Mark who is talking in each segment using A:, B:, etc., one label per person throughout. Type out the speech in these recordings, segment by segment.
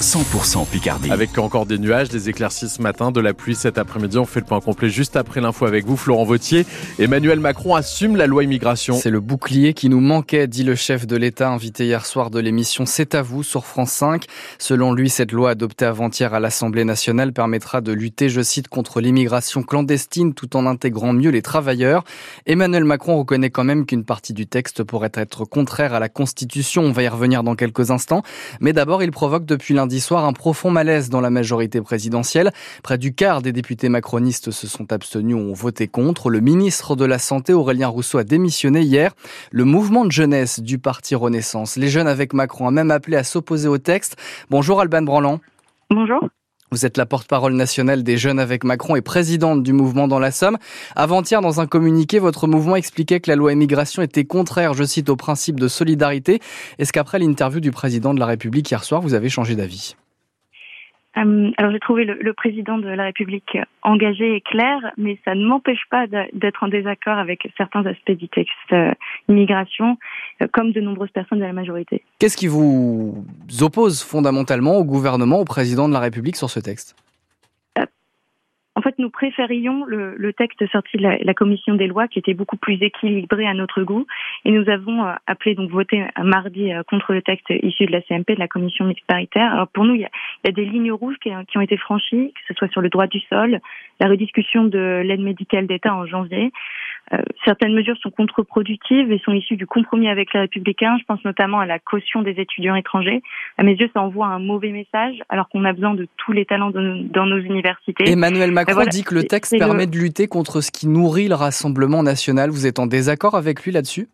A: 100% Picardie.
B: Avec encore des nuages, des éclaircies ce matin, de la pluie cet après-midi. On fait le point complet juste après l'info avec vous, Florent Vautier. Emmanuel Macron assume la loi immigration.
C: C'est le bouclier qui nous manquait, dit le chef de l'État invité hier soir de l'émission C'est à vous sur France 5. Selon lui, cette loi adoptée avant-hier à l'Assemblée nationale permettra de lutter, je cite, contre l'immigration clandestine tout en intégrant mieux les travailleurs. Emmanuel Macron reconnaît quand même qu'une partie du texte pourrait être contraire à la Constitution. On va y revenir dans quelques instants. Mais d'abord, il provoque depuis lundi soir un profond malaise dans la majorité présidentielle. Près du quart des députés macronistes se sont abstenus ou ont voté contre. Le ministre de la Santé, Aurélien Rousseau, a démissionné hier. Le mouvement de jeunesse du parti Renaissance, les jeunes avec Macron, a même appelé à s'opposer au texte. Bonjour Alban Branlan.
D: Bonjour.
C: Vous êtes la porte-parole nationale des Jeunes avec Macron et présidente du mouvement dans la Somme. Avant-hier, dans un communiqué, votre mouvement expliquait que la loi immigration était contraire, je cite, au principe de solidarité. Est-ce qu'après l'interview du président de la République hier soir, vous avez changé d'avis?
D: Euh, alors j'ai trouvé le, président de la République engagé et clair, mais ça ne m'empêche pas d'être en désaccord avec certains aspects du texte euh, immigration, euh, comme de nombreuses personnes de la majorité.
C: Qu'est-ce qui vous oppose fondamentalement au gouvernement, au président de la République sur ce texte?
D: En fait, nous préférions le, le texte sorti de la, commission des lois, qui était beaucoup plus équilibré à notre goût, et nous avons euh, appelé donc voter mardi euh, contre le texte issu de la CMP, de la commission mixte paritaire. Alors pour nous, il y a, il y a des lignes rouges qui, qui, ont été franchies, que ce soit sur le droit du sol, la rediscussion de l'aide médicale d'État en janvier. Euh, certaines mesures sont contre-productives et sont issues du compromis avec les Républicains. Je pense notamment à la caution des étudiants étrangers. À mes yeux, ça envoie un mauvais message, alors qu'on a besoin de tous les talents de, dans nos universités.
C: Emmanuel Macron dit que le texte permet de lutter contre ce qui nourrit le Rassemblement national. Vous êtes en désaccord avec lui là-dessus?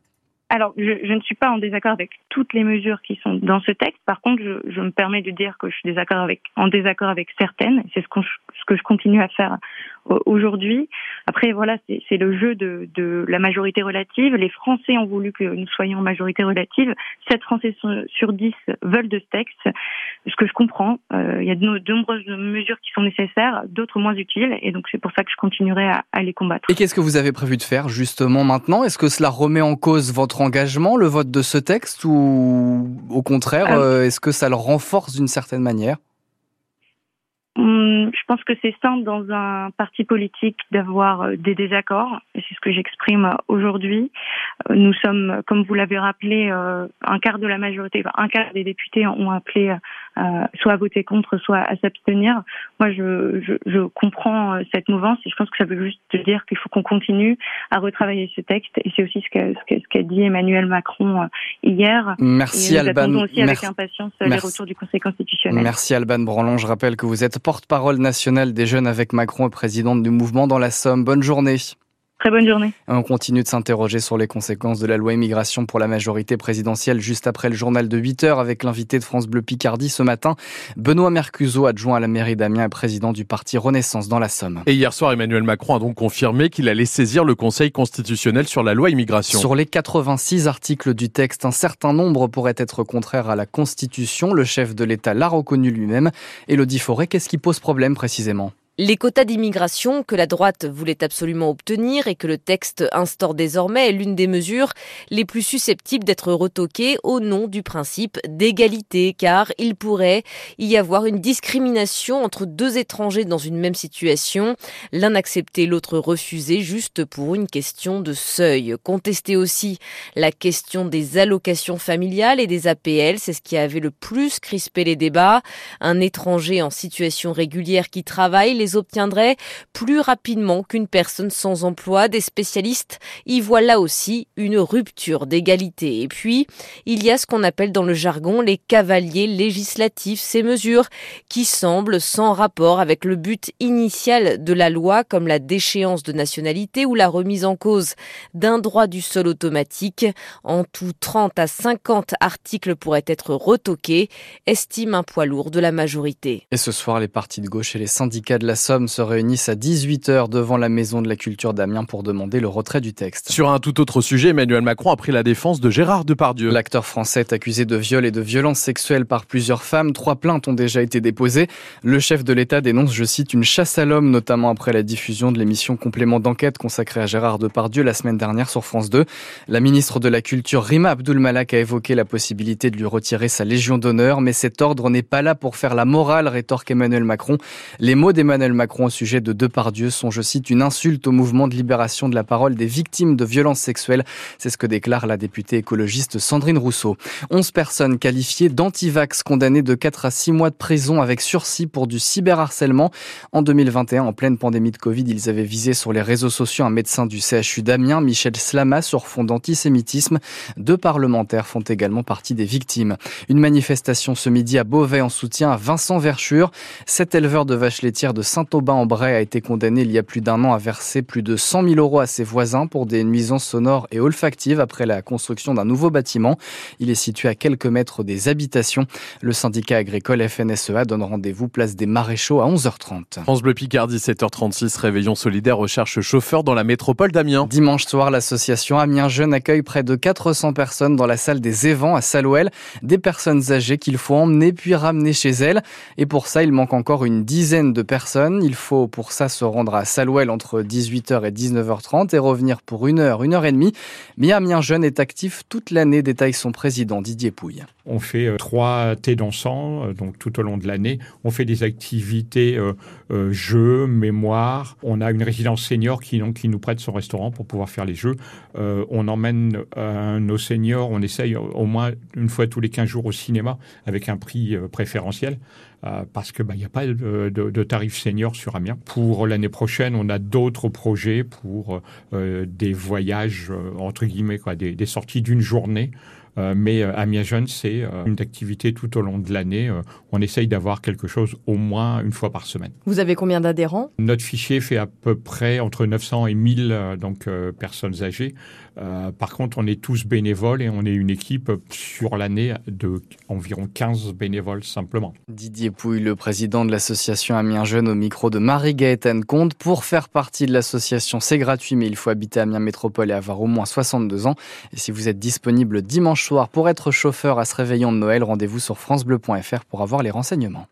D: Alors, je, je, ne suis pas en désaccord avec toutes les mesures qui sont dans ce texte. Par contre, je, je me permets de dire que je suis désaccord avec, en désaccord avec certaines. C'est ce, ce, que je continue à faire aujourd'hui. Après, voilà, c'est le jeu de, de, la majorité relative. Les Français ont voulu que nous soyons en majorité relative. 7 Français sur 10 veulent de ce texte, ce que je comprends. Euh, il y a de, nombreuses mesures qui sont nécessaires, d'autres moins utiles, et donc c'est pour ça que je continuerai à, à les combattre.
C: Et qu'est-ce que vous avez prévu de faire justement maintenant? Est-ce que cela remet en cause votre engagement, le vote de ce texte, ou au contraire, euh, est-ce que ça le renforce d'une certaine manière?
D: Hum, je pense que c'est simple dans un parti politique d'avoir euh, des désaccords, et c'est ce que j'exprime aujourd'hui. Euh, nous sommes, comme vous l'avez rappelé, euh, un quart de la majorité, un quart des députés ont appelé soit à voter contre, soit à s'abstenir. Moi, je, je, je, comprends cette mouvance et je pense que ça veut juste dire qu'il faut qu'on continue à retravailler ce texte, et c'est aussi ce qu'a ce qu'a dit Emmanuel Macron hier.
C: Merci
D: et
C: nous Alban.
D: aussi avec impatience les retours du Conseil constitutionnel.
C: Merci Alban Branlon. Je rappelle que vous êtes porte-parole nationale des jeunes avec Macron et présidente du mouvement dans la Somme. Bonne journée.
D: Très bonne journée.
C: On continue de s'interroger sur les conséquences de la loi immigration pour la majorité présidentielle juste après le journal de 8 heures avec l'invité de France Bleu Picardie ce matin, Benoît Mercuzot, adjoint à la mairie d'Amiens et président du parti Renaissance dans la Somme.
B: Et hier soir, Emmanuel Macron a donc confirmé qu'il allait saisir le Conseil constitutionnel sur la loi immigration.
C: Sur les 86 articles du texte, un certain nombre pourraient être contraires à la Constitution. Le chef de l'État l'a reconnu lui-même. Elodie Forêt, qu'est-ce qui pose problème précisément?
E: Les quotas d'immigration que la droite voulait absolument obtenir et que le texte instaure désormais est l'une des mesures les plus susceptibles d'être retoquées au nom du principe d'égalité, car il pourrait y avoir une discrimination entre deux étrangers dans une même situation, l'un accepté, l'autre refusé, juste pour une question de seuil. Contester aussi la question des allocations familiales et des APL, c'est ce qui avait le plus crispé les débats. Un étranger en situation régulière qui travaille les obtiendraient plus rapidement qu'une personne sans emploi. Des spécialistes y voient là aussi une rupture d'égalité. Et puis, il y a ce qu'on appelle dans le jargon les cavaliers législatifs, ces mesures qui semblent sans rapport avec le but initial de la loi, comme la déchéance de nationalité ou la remise en cause d'un droit du sol automatique. En tout, 30 à 50 articles pourraient être retoqués, estime un poids lourd de la majorité.
C: Et ce soir, les partis de gauche et les syndicats de la la Somme se réunissent à 18h devant la Maison de la Culture d'Amiens pour demander le retrait du texte.
B: Sur un tout autre sujet, Emmanuel Macron a pris la défense de Gérard Depardieu.
C: L'acteur français est accusé de viol et de violence sexuelle par plusieurs femmes. Trois plaintes ont déjà été déposées. Le chef de l'État dénonce, je cite, une chasse à l'homme, notamment après la diffusion de l'émission Complément d'enquête consacrée à Gérard Depardieu la semaine dernière sur France 2. La ministre de la Culture, Rima Abdul Malak, a évoqué la possibilité de lui retirer sa Légion d'honneur, mais cet ordre n'est pas là pour faire la morale, rétorque Emmanuel Macron. Les mots d'Emmanuel Macron au sujet de Depardieu sont, je cite, une insulte au mouvement de libération de la parole des victimes de violences sexuelles. C'est ce que déclare la députée écologiste Sandrine Rousseau. 11 personnes qualifiées d'antivax condamnées de 4 à 6 mois de prison avec sursis pour du cyberharcèlement. En 2021, en pleine pandémie de Covid, ils avaient visé sur les réseaux sociaux un médecin du CHU d'Amiens, Michel Slama, sur fond d'antisémitisme. Deux parlementaires font également partie des victimes. Une manifestation ce midi à Beauvais en soutien à Vincent Verschure. Cet éleveur de vaches laitières de Saint-Aubin-en-Bray a été condamné il y a plus d'un an à verser plus de 100 000 euros à ses voisins pour des nuisances sonores et olfactives après la construction d'un nouveau bâtiment. Il est situé à quelques mètres des habitations. Le syndicat agricole FNSEA donne rendez-vous place des Maréchaux à 11h30.
B: France Bleu Picardie, 7h36, réveillon solidaire recherche chauffeur dans la métropole d'Amiens.
C: Dimanche soir, l'association Amiens Jeunes accueille près de 400 personnes dans la salle des Évents à Salouel. Des personnes âgées qu'il faut emmener puis ramener chez elles. Et pour ça, il manque encore une dizaine de personnes. Il faut pour ça se rendre à Salouel entre 18h et 19h30 et revenir pour une heure, une heure et demie. Mais Amiens Jeune est actif toute l'année, détaille son président Didier Pouille.
A: On fait euh, trois thés dansants, euh, donc tout au long de l'année. On fait des activités euh, jeux, mémoire. On a une résidence senior qui, nous prête son restaurant pour pouvoir faire les jeux. on emmène nos seniors, on essaye au moins une fois tous les 15 jours au cinéma avec un prix préférentiel. Parce qu'il bah, n'y a pas de, de, tarif senior sur Amiens. Pour l'année prochaine, on a d'autres projets pour des voyages, entre guillemets, quoi, des, des sorties d'une journée euh, mais euh, Amiens Jeunes, c'est euh, une activité tout au long de l'année. on essaye d'avoir quelque chose au moins une fois par semaine.
F: Vous avez combien d'adhérents?
A: Notre fichier fait à peu près entre 900 et 1000 donc, personnes âgées. Par contre, on est tous bénévoles et on est une équipe sur l'année de environ 15 bénévoles simplement.
C: Didier Pouille, le président de l'association Amiens Jeunes au micro de Marie-Gaëtane Comte. Pour faire partie de l'association, c'est gratuit, mais il faut habiter Amiens Métropole et avoir au moins 62 ans. Et si vous êtes disponible dimanche soir pour être chauffeur à ce réveillon de Noël, rendez-vous sur francebleu.fr pour avoir les renseignements.